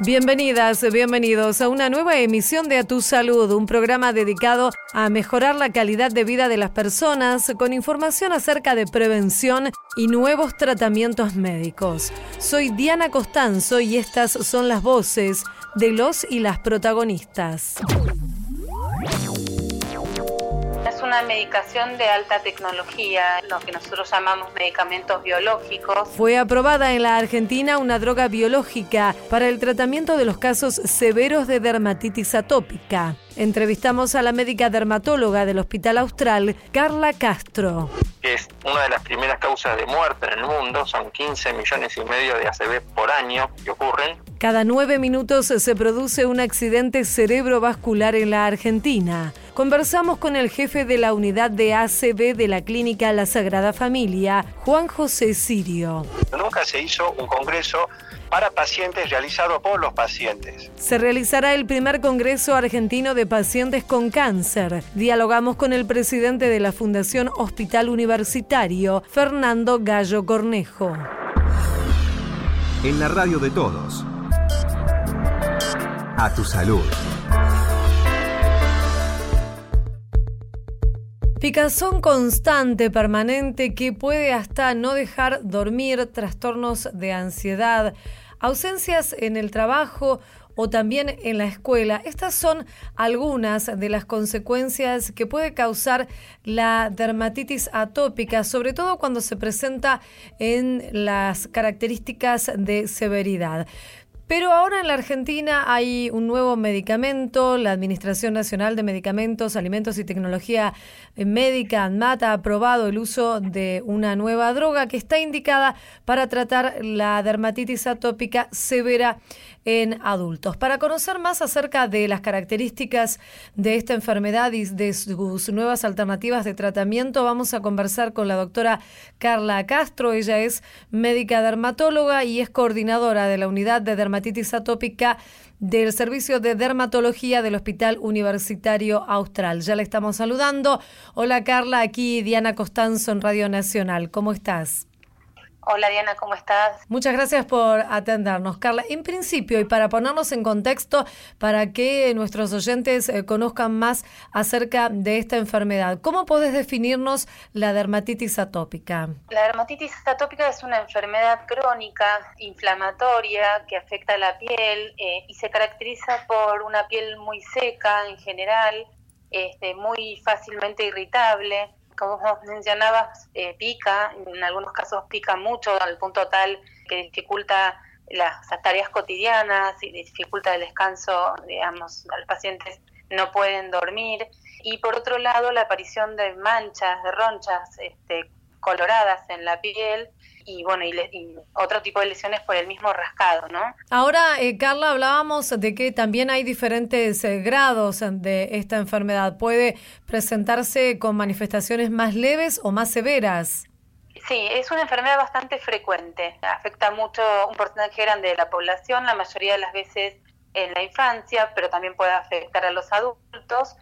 Bienvenidas, bienvenidos a una nueva emisión de A Tu Salud, un programa dedicado a mejorar la calidad de vida de las personas con información acerca de prevención y nuevos tratamientos médicos. Soy Diana Costanzo y estas son las voces de los y las protagonistas una medicación de alta tecnología, lo que nosotros llamamos medicamentos biológicos. Fue aprobada en la Argentina una droga biológica para el tratamiento de los casos severos de dermatitis atópica. Entrevistamos a la médica dermatóloga del Hospital Austral, Carla Castro. Es una de las primeras causas de muerte en el mundo, son 15 millones y medio de ACV por año que ocurren. Cada nueve minutos se produce un accidente cerebrovascular en la Argentina. Conversamos con el jefe de la unidad de ACB de la Clínica La Sagrada Familia, Juan José Sirio. Nunca se hizo un congreso para pacientes realizado por los pacientes. Se realizará el primer Congreso Argentino de Pacientes con Cáncer. Dialogamos con el presidente de la Fundación Hospital Universitario, Fernando Gallo Cornejo. En la radio de todos. A tu salud. Picazón constante, permanente, que puede hasta no dejar dormir, trastornos de ansiedad, ausencias en el trabajo o también en la escuela. Estas son algunas de las consecuencias que puede causar la dermatitis atópica, sobre todo cuando se presenta en las características de severidad. Pero ahora en la Argentina hay un nuevo medicamento. La Administración Nacional de Medicamentos, Alimentos y Tecnología Médica, ANMAT, ha aprobado el uso de una nueva droga que está indicada para tratar la dermatitis atópica severa en adultos. Para conocer más acerca de las características de esta enfermedad y de sus nuevas alternativas de tratamiento, vamos a conversar con la doctora Carla Castro. Ella es médica dermatóloga y es coordinadora de la unidad de dermatitis atópica del Servicio de Dermatología del Hospital Universitario Austral. Ya le estamos saludando. Hola Carla, aquí Diana Costanzo en Radio Nacional. ¿Cómo estás? Hola Diana, ¿cómo estás? Muchas gracias por atendernos. Carla, en principio y para ponernos en contexto, para que nuestros oyentes eh, conozcan más acerca de esta enfermedad, ¿cómo podés definirnos la dermatitis atópica? La dermatitis atópica es una enfermedad crónica, inflamatoria, que afecta a la piel eh, y se caracteriza por una piel muy seca en general, este, muy fácilmente irritable como mencionabas, eh, pica, en algunos casos pica mucho al punto tal que dificulta las tareas cotidianas y dificulta el descanso, digamos, los pacientes no pueden dormir. Y por otro lado, la aparición de manchas, de ronchas este, coloradas en la piel y bueno, y, otro tipo de lesiones por el mismo rascado, ¿no? Ahora, eh, Carla, hablábamos de que también hay diferentes eh, grados de esta enfermedad. ¿Puede presentarse con manifestaciones más leves o más severas? Sí, es una enfermedad bastante frecuente. Afecta mucho un porcentaje grande de la población, la mayoría de las veces en la infancia, pero también puede afectar a los adultos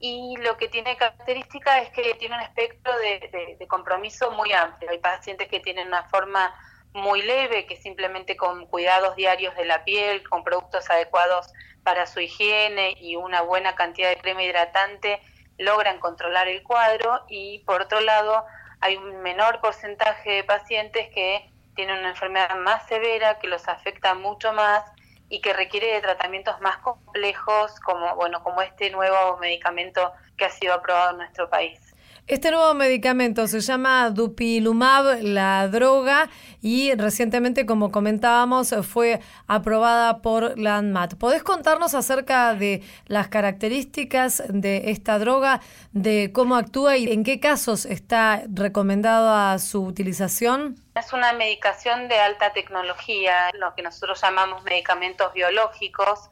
y lo que tiene característica es que tiene un espectro de, compromiso muy amplio. Hay pacientes que tienen una forma muy leve, que simplemente con cuidados diarios de la piel, con productos adecuados para su higiene y una buena cantidad de crema hidratante, logran controlar el cuadro y por otro lado hay un menor porcentaje de pacientes que tienen una enfermedad más severa, que los afecta mucho más y que requiere de tratamientos más complejos como bueno como este nuevo medicamento que ha sido aprobado en nuestro país. Este nuevo medicamento se llama Dupilumab, la droga, y recientemente, como comentábamos, fue aprobada por la ANMAT. ¿Podés contarnos acerca de las características de esta droga, de cómo actúa y en qué casos está recomendada su utilización? Es una medicación de alta tecnología, lo que nosotros llamamos medicamentos biológicos.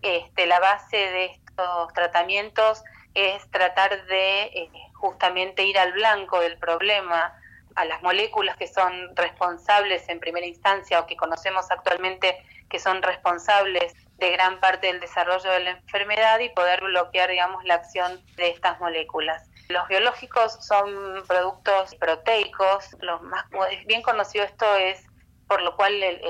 Este, la base de estos tratamientos es tratar de eh, justamente ir al blanco del problema, a las moléculas que son responsables en primera instancia o que conocemos actualmente que son responsables de gran parte del desarrollo de la enfermedad y poder bloquear, digamos, la acción de estas moléculas. Los biológicos son productos proteicos, lo más bien conocido esto es por lo cual el,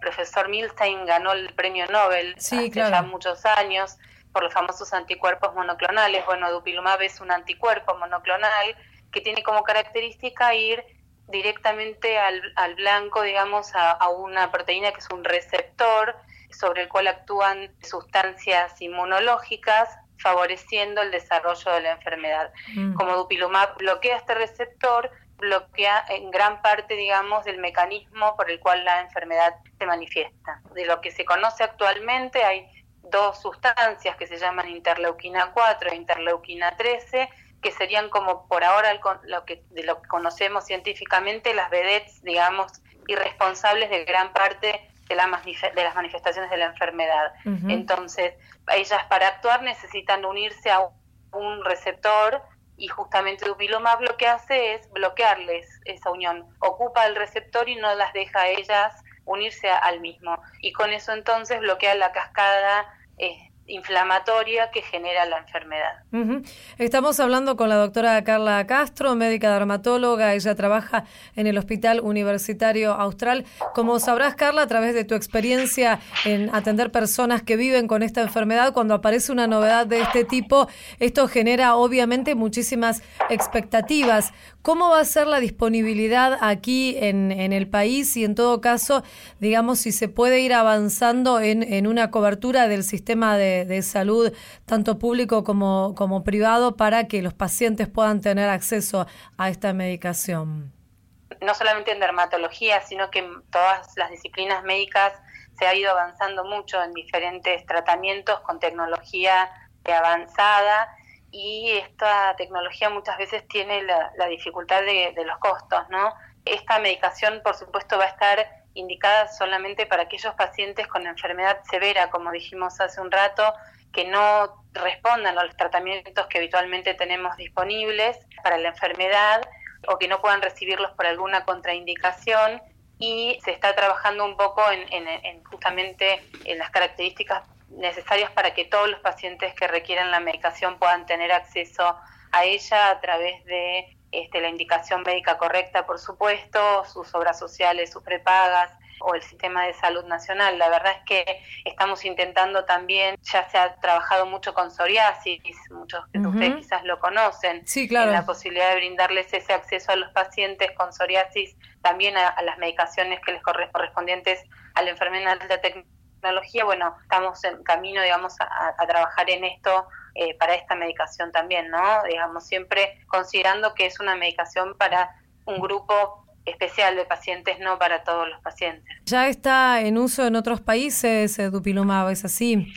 profesor Milstein ganó el premio Nobel hace ya muchos años por los famosos anticuerpos monoclonales. Bueno, dupilumab es un anticuerpo monoclonal que tiene como característica ir directamente al, blanco, digamos, a, a, una proteína que es un receptor sobre el cual actúan sustancias inmunológicas favoreciendo el desarrollo de la enfermedad. Mm. Como dupilumab bloquea este receptor, bloquea en gran parte, digamos, del mecanismo por el cual la enfermedad se manifiesta. De lo que se conoce actualmente hay dos sustancias que se llaman interleuquina 4 e interleuquina 13, que serían como por ahora lo que, de lo que conocemos científicamente las vedettes, digamos, irresponsables de gran parte de, la, de las manifestaciones de la enfermedad. Entonces, ellas para actuar necesitan unirse a un receptor y justamente Dupilumab lo que hace es bloquearles esa unión. Ocupa el receptor y no las deja a ellas unirse al mismo. Y con eso entonces bloquea la cascada eh, inflamatoria que genera la enfermedad. Estamos hablando con la doctora Carla Castro, médica dermatóloga. Ella trabaja en el Hospital Universitario Austral. Como sabrás, Carla, a través de tu experiencia en atender personas que viven con esta enfermedad, cuando aparece una novedad de este tipo, esto genera obviamente muchísimas expectativas. ¿Cómo va a ser la disponibilidad aquí en, el país y en todo caso, digamos, si se puede ir avanzando en, en una cobertura del sistema de de, salud, tanto público como, como privado, para que los pacientes puedan tener acceso a esta medicación? No solamente en dermatología, sino que en todas las disciplinas médicas se ha ido avanzando mucho en diferentes tratamientos con tecnología avanzada y esta tecnología muchas veces tiene la, dificultad de, de, los costos, ¿no? Esta medicación, por supuesto, va a estar indicada solamente para aquellos pacientes con enfermedad severa, como dijimos hace un rato, que no respondan a los tratamientos que habitualmente tenemos disponibles para la enfermedad o que no puedan recibirlos por alguna contraindicación. Y se está trabajando un poco en, justamente en las características necesarias para que todos los pacientes que requieran la medicación puedan tener acceso a ella a través de este, la indicación médica correcta, por supuesto, sus obras sociales, sus prepagas o el sistema de salud nacional. La verdad es que estamos intentando también, ya se ha trabajado mucho con psoriasis, muchos de ustedes quizás lo conocen, sí, claro. la posibilidad de brindarles ese acceso a los pacientes con psoriasis, también a, las medicaciones que les correspondientes a la enfermedad de tecnología. Bueno, estamos en camino, digamos, a trabajar en esto eh, para esta medicación también, ¿no? Digamos, siempre considerando que es una medicación para un grupo especial de pacientes, no para todos los pacientes. ¿Ya está en uso en otros países eh, Dupilumab, es así?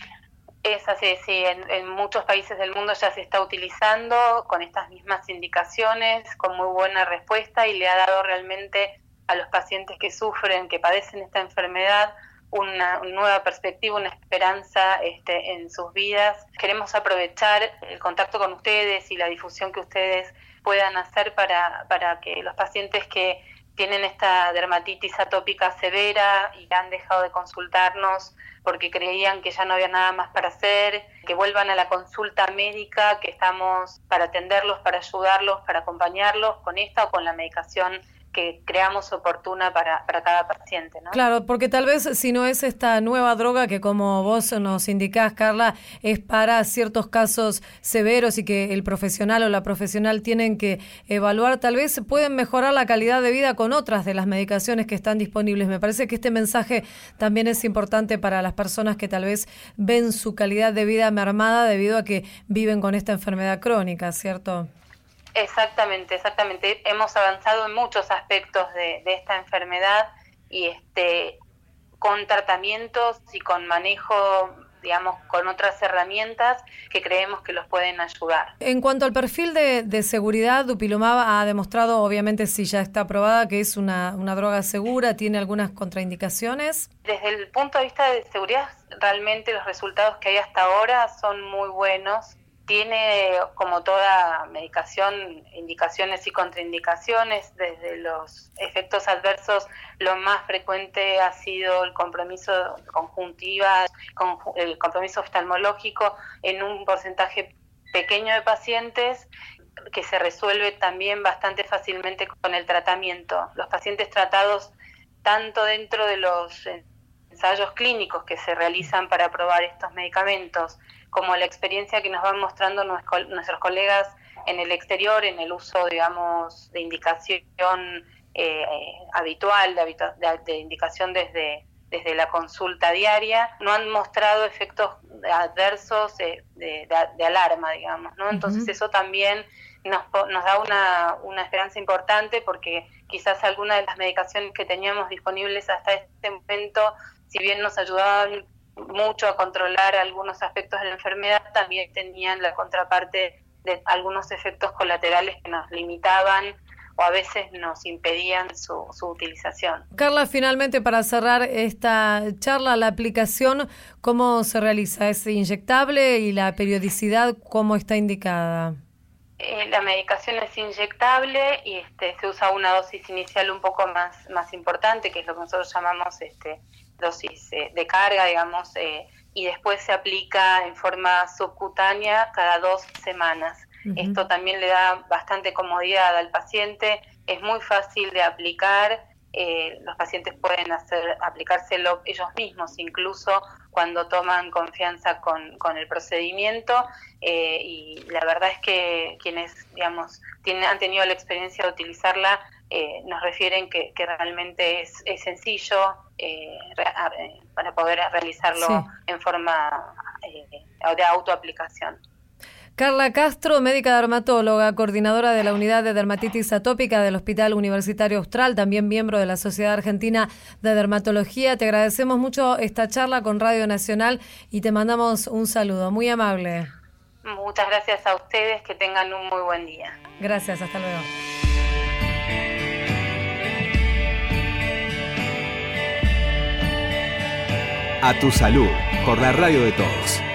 Es así, sí, en, muchos países del mundo ya se está utilizando con estas mismas indicaciones, con muy buena respuesta y le ha dado realmente a los pacientes que sufren, que padecen esta enfermedad, una, nueva perspectiva, una esperanza este, en sus vidas. Queremos aprovechar el contacto con ustedes y la difusión que ustedes puedan hacer para, para que los pacientes que tienen esta dermatitis atópica severa y han dejado de consultarnos porque creían que ya no había nada más para hacer, que vuelvan a la consulta médica, que estamos para atenderlos, para ayudarlos, para acompañarlos con esta o con la medicación que creamos oportuna para, para cada paciente. ¿no? Claro, porque tal vez si no es esta nueva droga que como vos nos indicás, Carla, es para ciertos casos severos y que el profesional o la profesional tienen que evaluar, tal vez pueden mejorar la calidad de vida con otras de las medicaciones que están disponibles. Me parece que este mensaje también es importante para las personas que tal vez ven su calidad de vida mermada debido a que viven con esta enfermedad crónica, ¿cierto? Exactamente, exactamente. Hemos avanzado en muchos aspectos de, esta enfermedad y este con tratamientos y con manejo digamos, con otras herramientas que creemos que los pueden ayudar. En cuanto al perfil de, seguridad, Dupilumab ha demostrado, obviamente, si ya está aprobada, que es una, una droga segura, tiene algunas contraindicaciones. Desde el punto de vista de seguridad, realmente los resultados que hay hasta ahora son muy buenos tiene, como toda medicación, indicaciones y contraindicaciones. Desde los efectos adversos, lo más frecuente ha sido el compromiso conjuntiva, el compromiso oftalmológico en un porcentaje pequeño de pacientes que se resuelve también bastante fácilmente con el tratamiento. Los pacientes tratados tanto dentro de los ensayos clínicos que se realizan para probar estos medicamentos, como la experiencia que nos van mostrando nuestros colegas en el exterior, en el uso, digamos, de indicación eh, habitual, de, indicación desde, desde la consulta diaria, no han mostrado efectos adversos de, alarma, digamos, ¿no? Entonces eso también nos, nos da una, una esperanza importante porque quizás algunas de las medicaciones que teníamos disponibles hasta este momento, si bien nos ayudaban mucho a controlar algunos aspectos de la enfermedad, también tenían la contraparte de algunos efectos colaterales que nos limitaban o a veces nos impedían su, su, utilización. Carla, finalmente para cerrar esta charla, la aplicación, ¿cómo se realiza? ¿Es inyectable y la periodicidad cómo está indicada? Eh, la medicación es inyectable y este, se usa una dosis inicial un poco más, más importante, que es lo que nosotros llamamos este, dosis eh, de carga, digamos, eh, y después se aplica en forma subcutánea cada dos semanas. Esto también le da bastante comodidad al paciente, es muy fácil de aplicar, eh, los pacientes pueden hacer aplicárselo ellos mismos incluso cuando toman confianza con, con el procedimiento eh, y la verdad es que quienes digamos tienen, han tenido la experiencia de utilizarla eh, nos refieren que, que realmente es, es sencillo para poder realizarlo en forma de autoaplicación. Carla Castro, médica dermatóloga, coordinadora de la unidad de dermatitis atópica del Hospital Universitario Austral, también miembro de la Sociedad Argentina de Dermatología. Te agradecemos mucho esta charla con Radio Nacional y te mandamos un saludo. Muy amable. Muchas gracias a ustedes, que tengan un muy buen día. Gracias, hasta luego. A tu salud, por la radio de todos.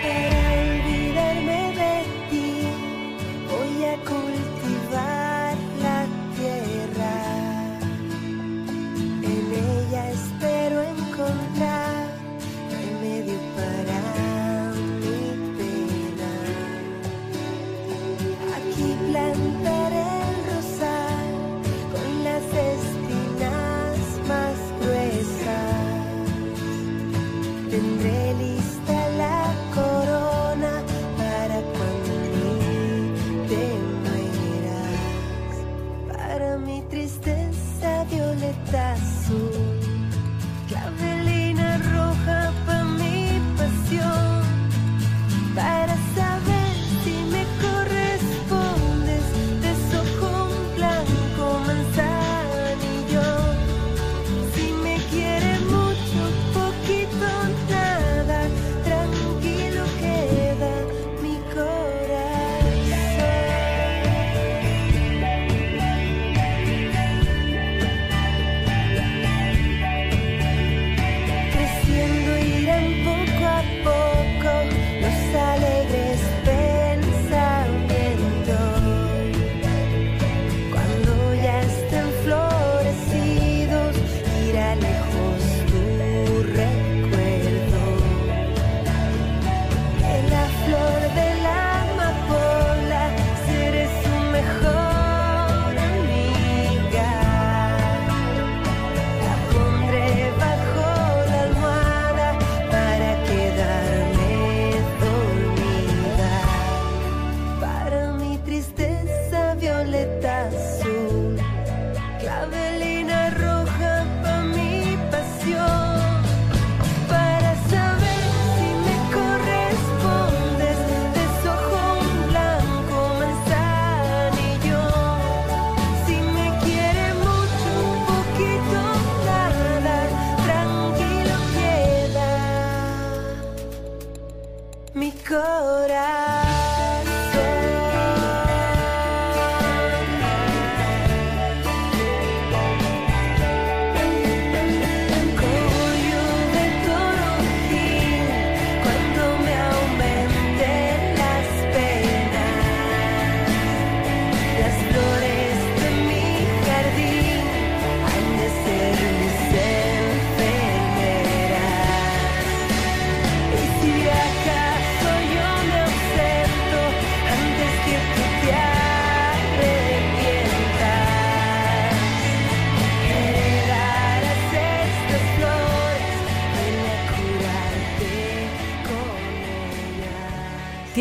fool.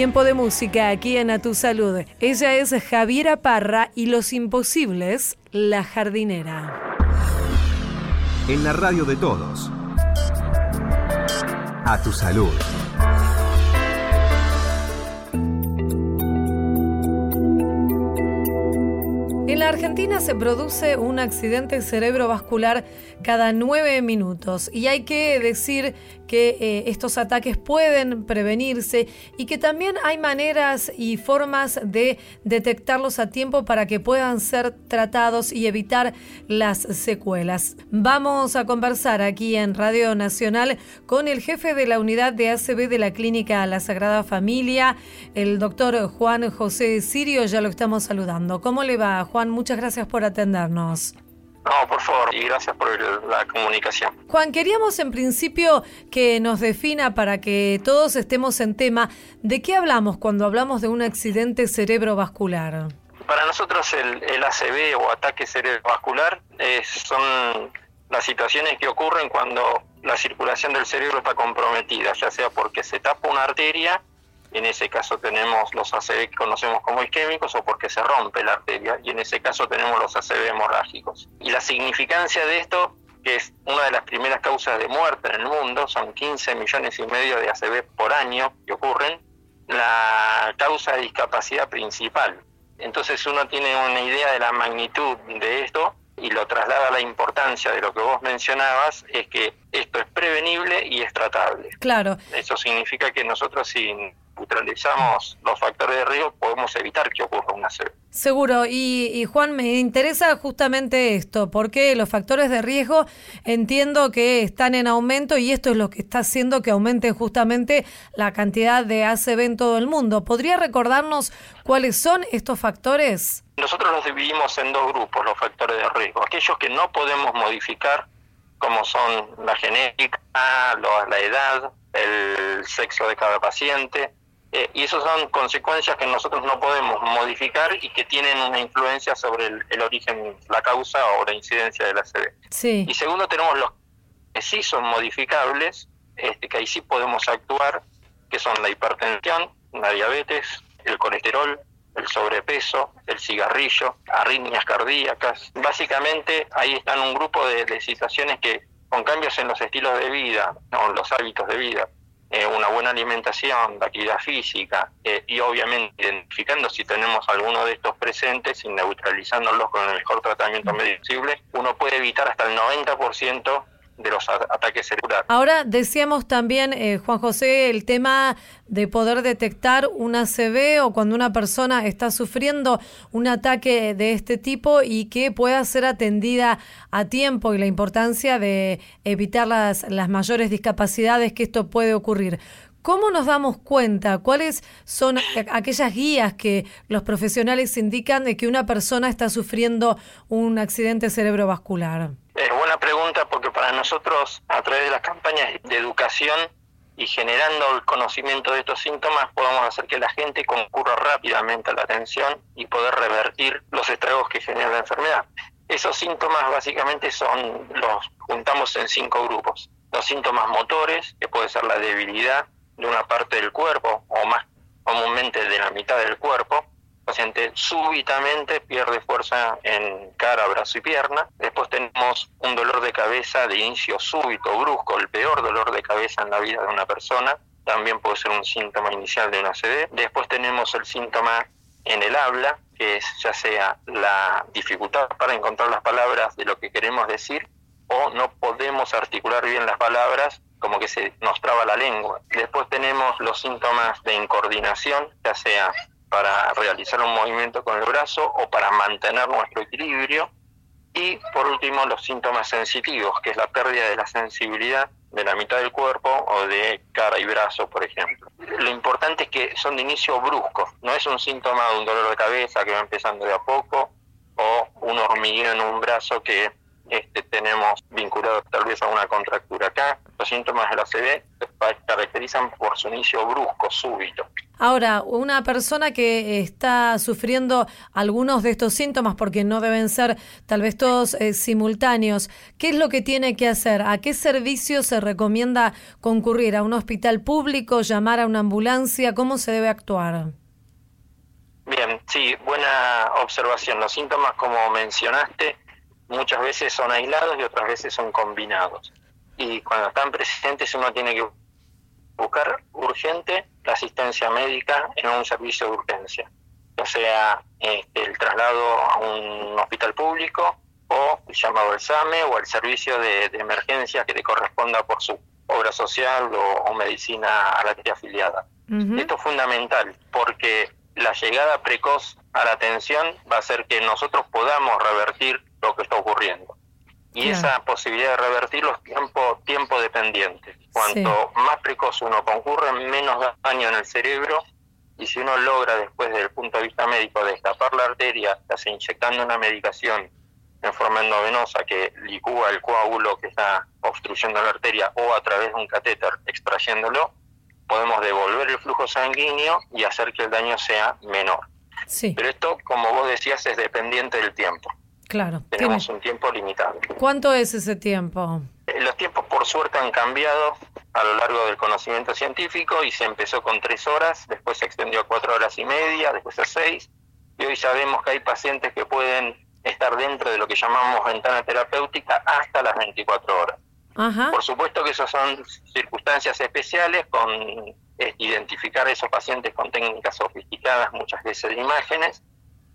Tiempo de música aquí en A Tu Salud. Ella es Javiera Parra y Los Imposibles, La Jardinera. En la radio de todos. A Tu Salud. En la Argentina se produce un accidente cerebrovascular cada nueve minutos y hay que decir que eh, estos ataques pueden prevenirse y que también hay maneras y formas de detectarlos a tiempo para que puedan ser tratados y evitar las secuelas. Vamos a conversar aquí en Radio Nacional con el jefe de la unidad de ACB de la Clínica La Sagrada Familia, el doctor Juan José Sirio, ya lo estamos saludando. ¿Cómo le va, Juan? Muchas gracias por atendernos. No, por favor, y gracias por la comunicación. Juan, queríamos en principio que nos defina para que todos estemos en tema, ¿de qué hablamos cuando hablamos de un accidente cerebrovascular? Para nosotros el, el ACV o ataque cerebrovascular son las situaciones que ocurren cuando la circulación del cerebro está comprometida, ya sea porque se tapa una arteria en ese caso tenemos los ACV que conocemos como isquémicos o porque se rompe la arteria, y en ese caso tenemos los ACV hemorrágicos. Y la significancia de esto, que es una de las primeras causas de muerte en el mundo, son 15 millones y medio de ACV por año que ocurren, la causa de discapacidad principal. Entonces uno tiene una idea de la magnitud de esto y lo traslada a la importancia de lo que vos mencionabas, es que esto es prevenible y es tratable. Claro. Eso significa que nosotros sin neutralizamos los factores de riesgo, podemos evitar que ocurra una ACV. Seguro, y, Juan, me interesa justamente esto, porque los factores de riesgo entiendo que están en aumento y esto es lo que está haciendo que aumente justamente la cantidad de ACV en todo el mundo. ¿Podría recordarnos cuáles son estos factores? Nosotros los dividimos en dos grupos, los factores de riesgo. Aquellos que no podemos modificar, como son la genética, la edad, el sexo de cada paciente, eh, y esas son consecuencias que nosotros no podemos modificar y que tienen una influencia sobre el, origen, la causa o la incidencia de la CD. Sí. Y segundo, tenemos los que sí son modificables, este, que ahí sí podemos actuar, que son la hipertensión, la diabetes, el colesterol, el sobrepeso, el cigarrillo, arritmias cardíacas. Básicamente ahí están un grupo de, de situaciones que con cambios en los estilos de vida o en los hábitos de vida, eh, una buena alimentación, la actividad física eh, y obviamente identificando si tenemos alguno de estos presentes y neutralizándolos con el mejor tratamiento posible, uno puede evitar hasta el 90% de los ataques celulares. Ahora decíamos también, eh, Juan José, el tema de poder detectar una ACV o cuando una persona está sufriendo un ataque de este tipo y que pueda ser atendida a tiempo y la importancia de evitar las, las mayores discapacidades que esto puede ocurrir. ¿Cómo nos damos cuenta? ¿Cuáles son aquellas guías que los profesionales indican de que una persona está sufriendo un accidente cerebrovascular? Es buena pregunta porque para nosotros, a través de las campañas de educación y generando el conocimiento de estos síntomas, podemos hacer que la gente concurra rápidamente a la atención y poder revertir los estragos que genera la enfermedad. Esos síntomas básicamente son, los juntamos en cinco grupos. Los síntomas motores, que puede ser la debilidad, de una parte del cuerpo o más comúnmente de la mitad del cuerpo. Paciente súbitamente pierde fuerza en cara, brazo y pierna. Después tenemos un dolor de cabeza de inicio súbito, brusco, el peor dolor de cabeza en la vida de una persona. También puede ser un síntoma inicial de una CD. Después tenemos el síntoma en el habla, que es ya sea la dificultad para encontrar las palabras de lo que queremos decir o no podemos articular bien las palabras como que se nos traba la lengua. Después tenemos los síntomas de incoordinación, ya sea para realizar un movimiento con el brazo o para mantener nuestro equilibrio. Y por último, los síntomas sensitivos, que es la pérdida de la sensibilidad de la mitad del cuerpo o de cara y brazo, por ejemplo. Lo importante es que son de inicio brusco, no es un síntoma de un dolor de cabeza que va empezando de a poco o un hormigueo en un brazo que este, tenemos vinculado tal vez a una contractura acá. Los síntomas de la CD se caracterizan por su inicio brusco, súbito. Ahora, una persona que está sufriendo algunos de estos síntomas, porque no deben ser tal vez todos eh, simultáneos, ¿qué es lo que tiene que hacer? ¿A qué servicio se recomienda concurrir? ¿A un hospital público? ¿Llamar a una ambulancia? ¿Cómo se debe actuar? Bien, sí, buena observación. Los síntomas, como mencionaste, muchas veces son aislados y otras veces son combinados. Y cuando están presentes uno tiene que buscar urgente la asistencia médica en un servicio de urgencia, ya sea este, el traslado a un hospital público o el llamado al SAME o al servicio de, emergencia que le corresponda por su obra social o, medicina a la tía afiliada. Esto es fundamental porque la llegada precoz a la atención va a hacer que nosotros podamos revertir lo que está ocurriendo. Y esa posibilidad de revertirlo es tiempo, tiempo dependiente. Cuanto más precoz uno concurre, menos daño en el cerebro. Y si uno logra, después desde el punto de vista médico, destapar la arteria, inyectando una medicación en forma endovenosa que licúa el coágulo que está obstruyendo la arteria o a través de un catéter extrayéndolo, podemos devolver el flujo sanguíneo y hacer que el daño sea menor. Sí. Pero esto, como vos decías, es dependiente del tiempo. Claro. Tenemos un tiempo limitado. ¿Cuánto es ese tiempo? Eh, los tiempos, por suerte, han cambiado a lo largo del conocimiento científico y se empezó con tres horas, después se extendió a cuatro horas y media, después a seis, y hoy sabemos que hay pacientes que pueden estar dentro de lo que llamamos ventana terapéutica hasta las 24 horas. Por supuesto que esas son circunstancias especiales con identificar a esos pacientes con técnicas sofisticadas, muchas veces de imágenes,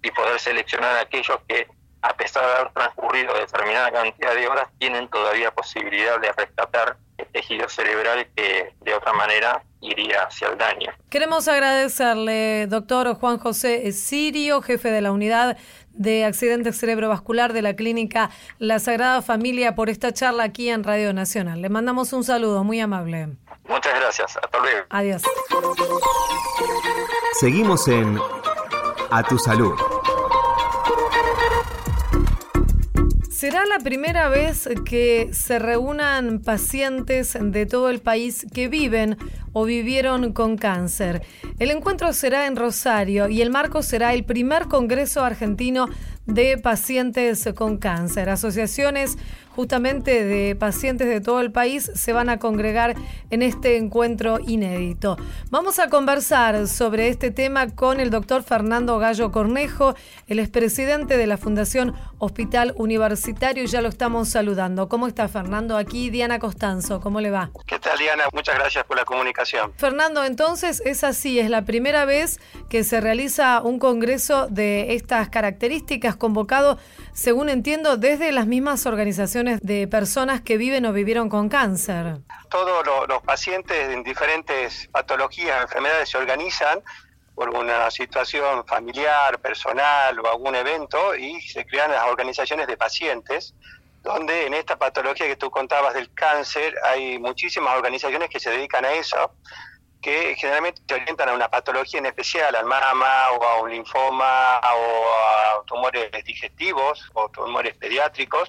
y poder seleccionar a aquellos que a pesar de haber transcurrido determinada cantidad de horas, tienen todavía posibilidad de rescatar el tejido cerebral que de otra manera iría hacia el daño. Queremos agradecerle, doctor Juan José Sirio, jefe de la unidad de accidentes cerebrovascular de la clínica La Sagrada Familia, por esta charla aquí en Radio Nacional. Le mandamos un saludo muy amable. Muchas gracias. Hasta luego. Adiós. Seguimos en A Tu Salud. Será la primera vez que se reúnan pacientes de todo el país que viven o vivieron con cáncer. El encuentro será en Rosario y el marco será el primer Congreso Argentino de Pacientes con Cáncer. Asociaciones justamente de pacientes de todo el país se van a congregar en este encuentro inédito. Vamos a conversar sobre este tema con el doctor Fernando Gallo Cornejo, el expresidente de la Fundación Hospital Universitario, y ya lo estamos saludando. ¿Cómo está Fernando? Aquí Diana Costanzo, ¿cómo le va? ¿Qué tal Diana? Muchas gracias por la comunicación. Fernando, entonces es así, es la primera vez que se realiza un congreso de estas características convocado, según entiendo, desde las mismas organizaciones de personas que viven o vivieron con cáncer. Todos los, pacientes en diferentes patologías, enfermedades se organizan por una situación familiar, personal o algún evento y se crean las organizaciones de pacientes donde en esta patología que tú contabas del cáncer hay muchísimas organizaciones que se dedican a eso que generalmente se orientan a una patología en especial, al mama o a un linfoma o a tumores digestivos o tumores pediátricos.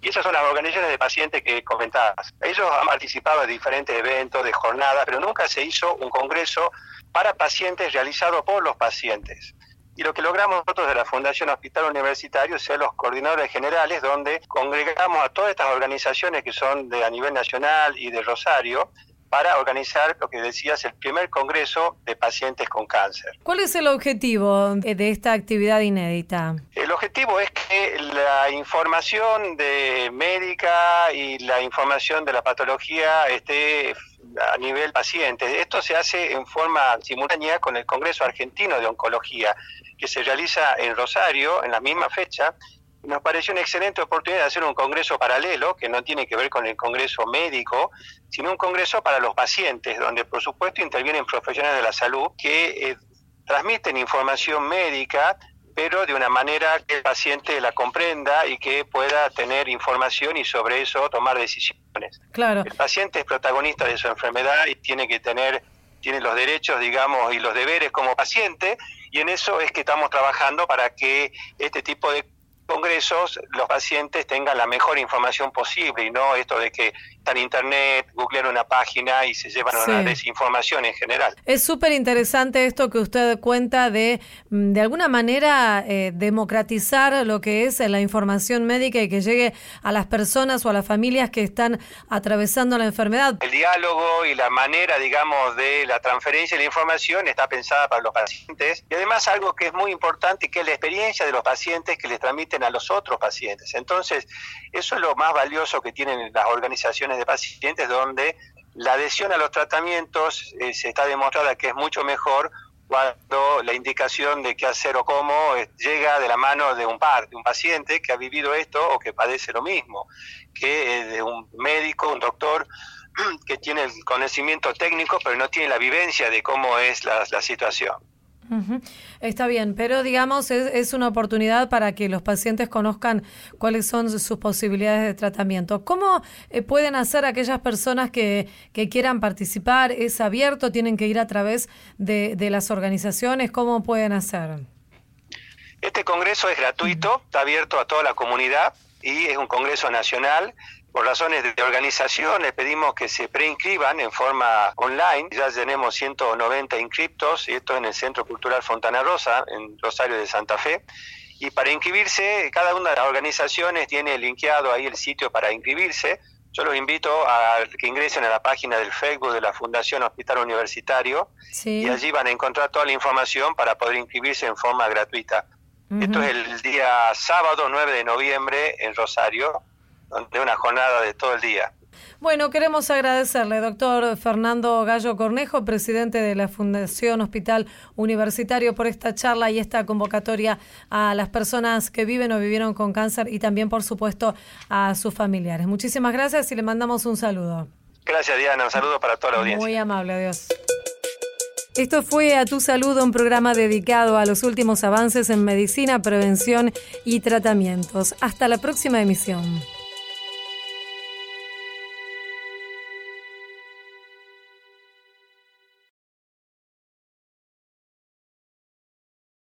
Y esas son las organizaciones de pacientes que comentabas. Ellos han participado en diferentes eventos, de jornadas, pero nunca se hizo un congreso para pacientes realizado por los pacientes. Y lo que logramos nosotros de la Fundación Hospital Universitario es ser los coordinadores generales, donde congregamos a todas estas organizaciones que son de a nivel nacional y de Rosario, para organizar lo que decías, el primer congreso de pacientes con cáncer. ¿Cuál es el objetivo de esta actividad inédita? El objetivo es que la información de médica y la información de la patología esté a nivel paciente. Esto se hace en forma simultánea con el Congreso Argentino de Oncología, que se realiza en Rosario en la misma fecha nos pareció una excelente oportunidad de hacer un congreso paralelo, que no tiene que ver con el congreso médico, sino un congreso para los pacientes, donde por supuesto intervienen profesionales de la salud que eh, transmiten información médica, pero de una manera que el paciente la comprenda y que pueda tener información y sobre eso tomar decisiones. Claro. El paciente es protagonista de su enfermedad y tiene que tener tiene los derechos, digamos, y los deberes como paciente, y en eso es que estamos trabajando para que este tipo de congresos los pacientes tengan la mejor información posible y no esto de que están en internet, googlean una página y se llevan una desinformación en general. Es súper interesante esto que usted cuenta de, mm, de alguna manera, eh, democratizar lo que es la información médica y que llegue a las personas o a las familias que están atravesando la enfermedad. El diálogo y la manera, digamos, de la transferencia de la información está pensada para los pacientes y además algo que es muy importante que es la experiencia de los pacientes que les transmiten a los otros pacientes. Entonces, eso es lo más valioso que tienen las organizaciones de pacientes donde la adhesión a los tratamientos eh, se está demostrada que es mucho mejor cuando la indicación de qué hacer o cómo eh, llega de la mano de un par, de un paciente que ha vivido esto o que padece lo mismo, que de un médico, un doctor que tiene el conocimiento técnico pero no tiene la vivencia de cómo es la situación. Está bien, pero digamos es, una oportunidad para que los pacientes conozcan cuáles son sus posibilidades de tratamiento. ¿Cómo eh, pueden hacer aquellas personas que, quieran participar? ¿Es abierto? ¿Tienen que ir a través de las organizaciones? ¿Cómo pueden hacer? Este congreso es gratuito, está abierto a toda la comunidad y es un congreso nacional por razones de organización le pedimos que se preinscriban en forma online. Ya tenemos 190 inscriptos y esto en el Centro Cultural Fontana Rosa, en Rosario de Santa Fe. Y para inscribirse, cada una de las organizaciones tiene linkeado ahí el sitio para inscribirse. Yo los invito a que ingresen a la página del Facebook de la Fundación Hospital Universitario y allí van a encontrar toda la información para poder inscribirse en forma gratuita. Esto es el día sábado 9 de noviembre en Rosario, de una jornada de todo el día. Bueno, queremos agradecerle, doctor Fernando Gallo Cornejo, presidente de la Fundación Hospital Universitario, por esta charla y esta convocatoria a las personas que viven o vivieron con cáncer y también, por supuesto, a sus familiares. Muchísimas gracias y le mandamos un saludo. Gracias, Diana. Un saludo para toda la audiencia. Muy amable, adiós. Esto fue A Tu Salud, un programa dedicado a los últimos avances en medicina, prevención y tratamientos. Hasta la próxima emisión.